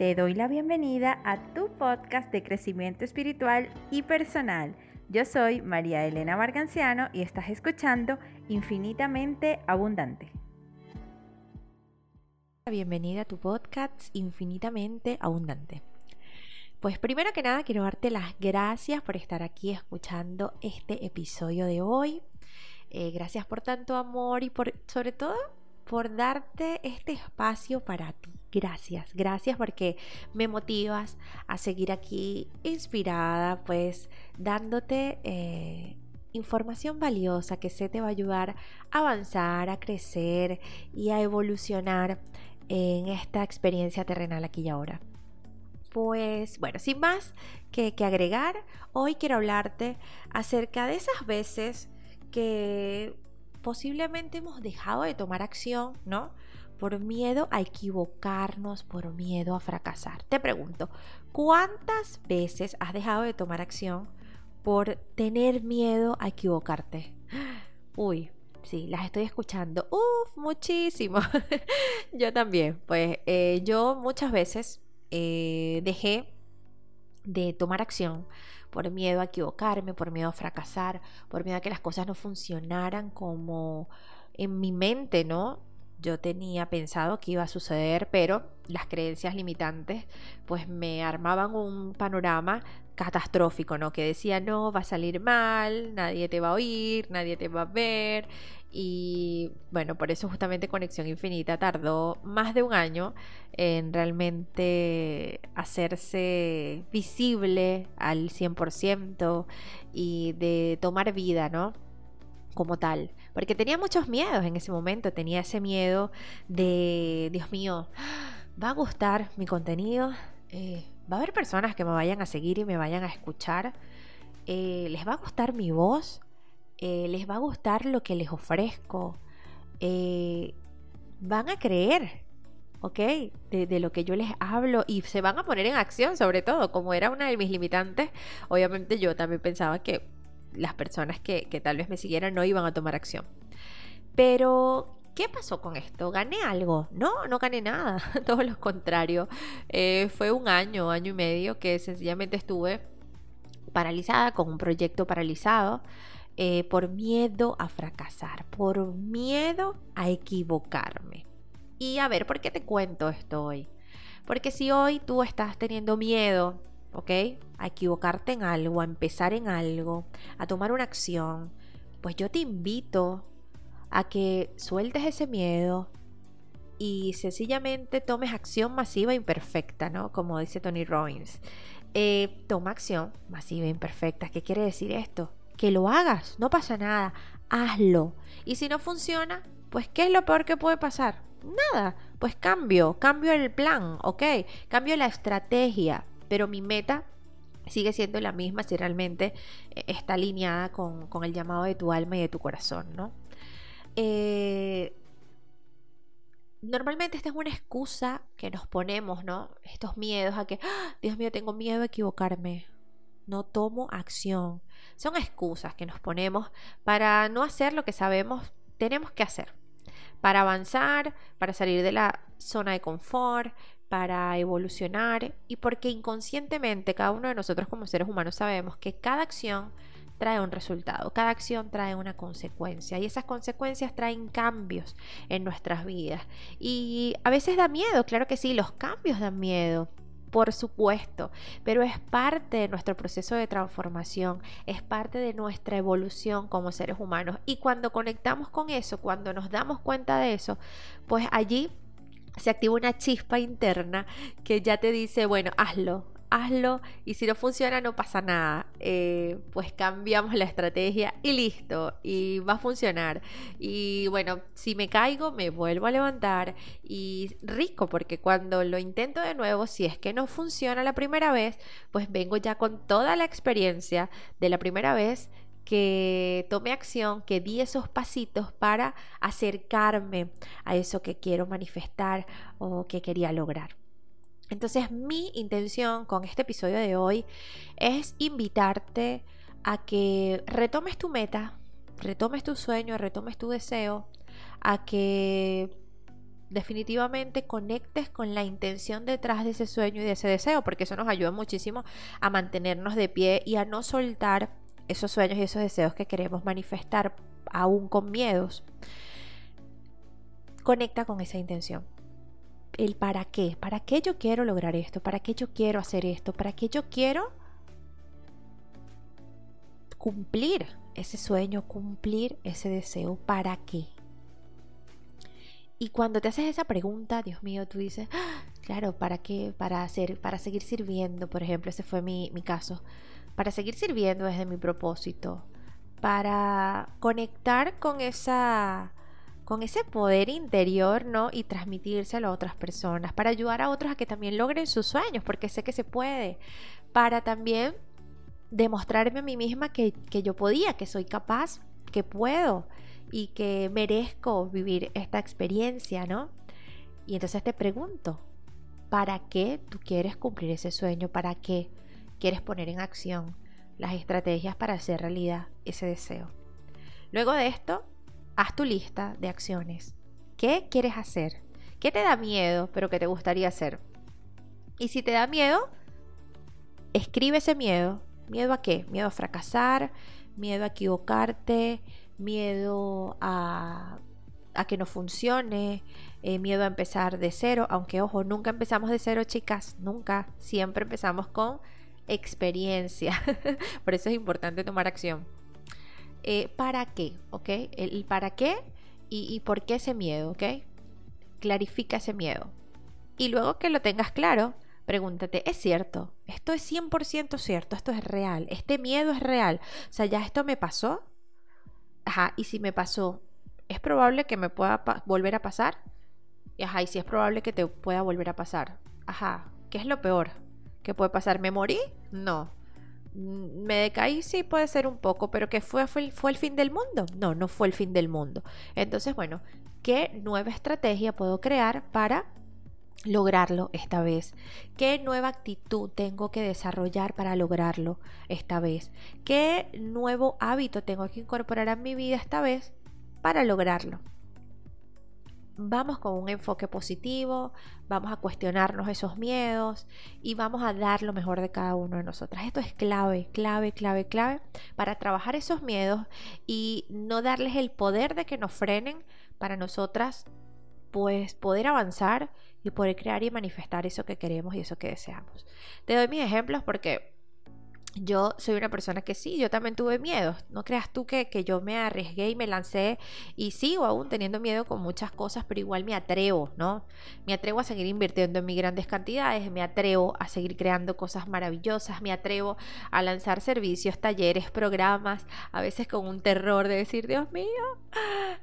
Te doy la bienvenida a tu podcast de crecimiento espiritual y personal. Yo soy María Elena Marganciano y estás escuchando Infinitamente Abundante. Bienvenida a tu podcast Infinitamente Abundante. Pues primero que nada quiero darte las gracias por estar aquí escuchando este episodio de hoy. Eh, gracias por tanto amor y por sobre todo por darte este espacio para ti. Gracias, gracias porque me motivas a seguir aquí inspirada, pues dándote eh, información valiosa que se te va a ayudar a avanzar, a crecer y a evolucionar en esta experiencia terrenal aquí y ahora. Pues bueno, sin más que, que agregar, hoy quiero hablarte acerca de esas veces que posiblemente hemos dejado de tomar acción, ¿no? Por miedo a equivocarnos, por miedo a fracasar. Te pregunto, ¿cuántas veces has dejado de tomar acción por tener miedo a equivocarte? Uy, sí, las estoy escuchando. Uf, muchísimo. yo también. Pues eh, yo muchas veces eh, dejé de tomar acción por miedo a equivocarme, por miedo a fracasar, por miedo a que las cosas no funcionaran como en mi mente, ¿no? Yo tenía pensado que iba a suceder, pero las creencias limitantes pues me armaban un panorama catastrófico, ¿no? Que decía, no, va a salir mal, nadie te va a oír, nadie te va a ver, y bueno, por eso justamente Conexión Infinita tardó más de un año en realmente hacerse visible al 100% y de tomar vida, ¿no? Como tal. Porque tenía muchos miedos en ese momento. Tenía ese miedo de, Dios mío, ¿va a gustar mi contenido? Eh, ¿Va a haber personas que me vayan a seguir y me vayan a escuchar? Eh, ¿Les va a gustar mi voz? Eh, les va a gustar lo que les ofrezco, van a creer, ¿ok? De, lo que yo les hablo y se van a poner en acción, sobre todo, como era una de mis limitantes, obviamente yo también pensaba que las personas que, tal vez me siguieran no iban a tomar acción. Pero, ¿qué pasó con esto? ¿Gané algo? No, no gané nada, todo lo contrario. Eh, fue un año, año y medio que sencillamente estuve paralizada, con un proyecto paralizado. Eh, por miedo a fracasar, por miedo a equivocarme. Y a ver, ¿por qué te cuento esto hoy? Porque si hoy tú estás teniendo miedo, ¿ok? A equivocarte en algo, a empezar en algo, a tomar una acción, pues yo te invito a que sueltes ese miedo y sencillamente tomes acción masiva e imperfecta, ¿no? Como dice Tony Robbins. Eh, toma acción masiva e imperfecta. ¿Qué quiere decir esto? que lo hagas, no pasa nada, hazlo. Y si no funciona, pues ¿qué es lo peor que puede pasar? Nada, pues cambio, cambio el plan, ¿ok? Cambio la estrategia, pero mi meta sigue siendo la misma si realmente eh, está alineada con, el llamado de tu alma y de tu corazón, ¿no? Eh, normalmente esta es una excusa que nos ponemos, ¿no? Estos miedos a que, ¡Ah! Dios mío, tengo miedo a equivocarme, no tomo acción. Son excusas que nos ponemos para no hacer lo que sabemos tenemos que hacer. Para avanzar, para salir de la zona de confort, para evolucionar y porque inconscientemente cada uno de nosotros como seres humanos sabemos que cada acción trae un resultado, cada acción trae una consecuencia y esas consecuencias traen cambios en nuestras vidas. Y a veces da miedo, claro que sí, los cambios dan miedo, por supuesto, pero es parte de nuestro proceso de transformación, es parte de nuestra evolución como seres humanos. Y cuando conectamos con eso, cuando nos damos cuenta de eso, pues allí se activa una chispa interna que ya te dice, bueno, hazlo, hazlo y si no funciona no pasa nada. Eh, pues cambiamos la estrategia y listo, y va a funcionar. Y bueno, si me caigo me vuelvo a levantar y rico porque cuando lo intento de nuevo, si es que no funciona la primera vez, pues vengo ya con toda la experiencia de la primera vez que tomé acción, que di esos pasitos para acercarme a eso que quiero manifestar o que quería lograr. Entonces mi intención con este episodio de hoy es invitarte a que retomes tu meta, retomes tu sueño, retomes tu deseo, a que definitivamente conectes con la intención detrás de ese sueño y de ese deseo, porque eso nos ayuda muchísimo a mantenernos de pie y a no soltar esos sueños y esos deseos que queremos manifestar aún con miedos. Conecta con esa intención. El para qué, para qué yo quiero lograr esto, para qué yo quiero hacer esto, para qué yo quiero cumplir ese sueño, cumplir ese deseo, ¿para qué? Y cuando te haces esa pregunta, Dios mío, tú dices, ah, claro, ¿para qué? Para hacer, para seguir sirviendo, por ejemplo, ese fue mi, mi caso. Para seguir sirviendo desde mi propósito. Para conectar con esa con ese poder interior, ¿no? Y transmitírselo a otras personas, para ayudar a otros a que también logren sus sueños, porque sé que se puede, para también demostrarme a mí misma que, que yo podía, que soy capaz, que puedo, y que merezco vivir esta experiencia, ¿no? Y entonces te pregunto, ¿para qué tú quieres cumplir ese sueño? ¿Para qué quieres poner en acción las estrategias para hacer realidad ese deseo? Luego de esto, haz tu lista de acciones. ¿Qué quieres hacer? ¿Qué te da miedo, pero que te gustaría hacer? Y si te da miedo, escribe ese miedo. ¿Miedo a qué? Miedo a fracasar, miedo a equivocarte, miedo a, que no funcione, eh, miedo a empezar de cero, aunque ojo, nunca empezamos de cero, chicas, nunca, siempre empezamos con experiencia. Por eso es importante tomar acción. Eh, ¿Para qué? ¿Ok? El, para qué y, y, por qué ese miedo, ¿ok? Clarifica ese miedo. Y luego que lo tengas claro, pregúntate, ¿es cierto? ¿Esto es 100% cierto? ¿Esto es real? ¿Este miedo es real? O sea, ¿ya esto me pasó? Ajá, y si me pasó, ¿es probable que me pueda volver a pasar? Ajá, y si es probable que te pueda volver a pasar. Ajá, ¿qué es lo peor que puede pasar? ¿Me morí? No. Mm, ¿Me decaí? Sí, puede ser un poco, pero ¿qué fue, fue, fue el fin del mundo? No, no fue el fin del mundo. Entonces, bueno, ¿qué nueva estrategia puedo crear para lograrlo esta vez? ¿Qué nueva actitud tengo que desarrollar para lograrlo esta vez? ¿Qué nuevo hábito tengo que incorporar a mi vida esta vez para lograrlo? Vamos con un enfoque positivo, vamos a cuestionarnos esos miedos y vamos a dar lo mejor de cada uno de nosotras. Esto es clave, clave, clave, clave para trabajar esos miedos y no darles el poder de que nos frenen para nosotras pues poder avanzar y poder crear y manifestar eso que queremos y eso que deseamos. Te doy mis ejemplos porque yo soy una persona que sí, yo también tuve miedo. No creas tú que, que, yo me arriesgué y me lancé y sigo aún teniendo miedo con muchas cosas, pero igual me atrevo, ¿no? Me atrevo a seguir invirtiendo en mis grandes cantidades, me atrevo a seguir creando cosas maravillosas, me atrevo a lanzar servicios, talleres, programas, a veces con un terror de decir, Dios mío,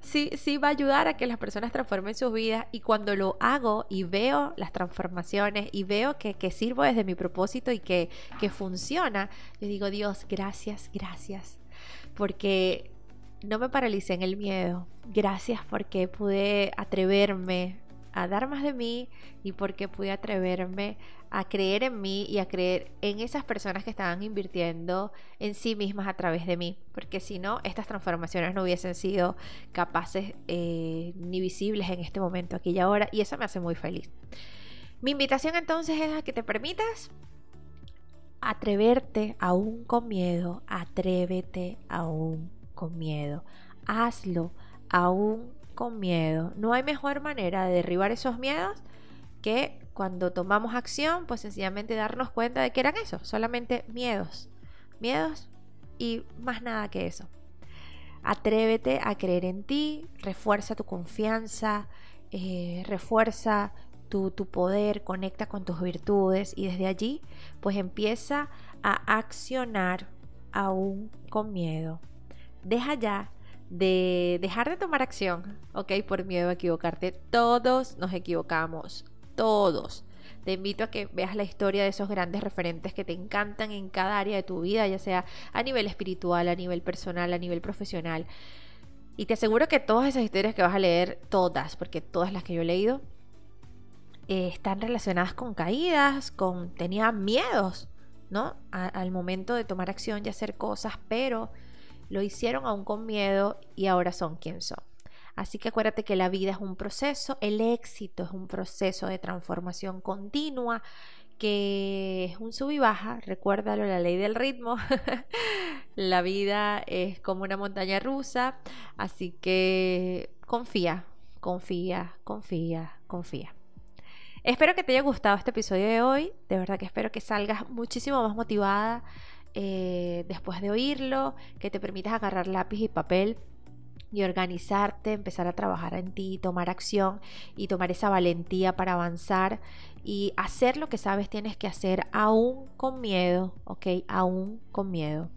sí, sí va a ayudar a que las personas transformen sus vidas y cuando lo hago y veo las transformaciones y veo que, que sirvo desde mi propósito y que, que funciona, yo digo, Dios, gracias, gracias, porque no me paralicé en el miedo. Gracias porque pude atreverme a dar más de mí y porque pude atreverme a creer en mí y a creer en esas personas que estaban invirtiendo en sí mismas a través de mí. Porque si no, estas transformaciones no hubiesen sido capaces eh, ni visibles en este momento, aquí y ahora. Y eso me hace muy feliz. Mi invitación entonces es a que te permitas atreverte aún con miedo, atrévete aún con miedo, hazlo aún con miedo. No hay mejor manera de derribar esos miedos que cuando tomamos acción, pues sencillamente darnos cuenta de que eran eso, solamente miedos, miedos y más nada que eso. Atrévete a creer en ti, refuerza tu confianza, eh, refuerza tu, poder, conecta con tus virtudes y desde allí pues empieza a accionar aún con miedo. Deja ya de dejar de tomar acción, ¿ok? Por miedo a equivocarte. Todos nos equivocamos, todos. Te invito a que veas la historia de esos grandes referentes que te encantan en cada área de tu vida, ya sea a nivel espiritual, a nivel personal, a nivel profesional. Y te aseguro que todas esas historias que vas a leer, todas, porque todas las que yo he leído, eh, están relacionadas con caídas, con tenían miedos, ¿no? al momento de tomar acción y hacer cosas, pero lo hicieron aún con miedo y ahora son quien son. Así que acuérdate que la vida es un proceso, el éxito es un proceso de transformación continua que es un sub y baja, recuérdalo, la ley del ritmo. la vida es como una montaña rusa, así que confía, confía, confía, confía. Espero que te haya gustado este episodio de hoy, de verdad que espero que salgas muchísimo más motivada eh, después de oírlo, que te permitas agarrar lápiz y papel y organizarte, empezar a trabajar en ti, tomar acción y tomar esa valentía para avanzar y hacer lo que sabes tienes que hacer aún con miedo, ¿ok? Aún con miedo.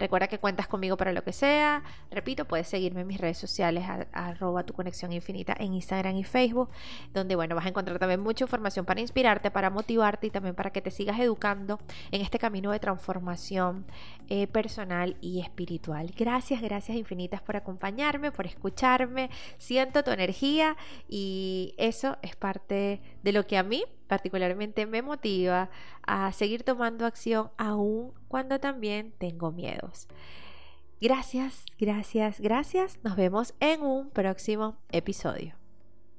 Recuerda que cuentas conmigo para lo que sea. Repito, puedes seguirme en mis redes sociales, arroba tu conexión infinita en Instagram y Facebook, donde, bueno, vas a encontrar también mucha información para inspirarte, para motivarte y también para que te sigas educando en este camino de transformación eh, personal y espiritual. Gracias, gracias infinitas por acompañarme, por escucharme. Siento tu energía y eso es parte de lo que a mí particularmente me motiva a seguir tomando acción aún cuando también tengo miedos. Gracias, gracias, gracias. Nos vemos en un próximo episodio.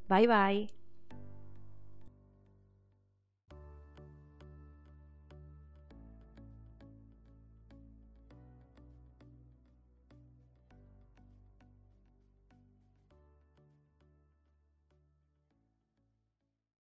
Bye bye.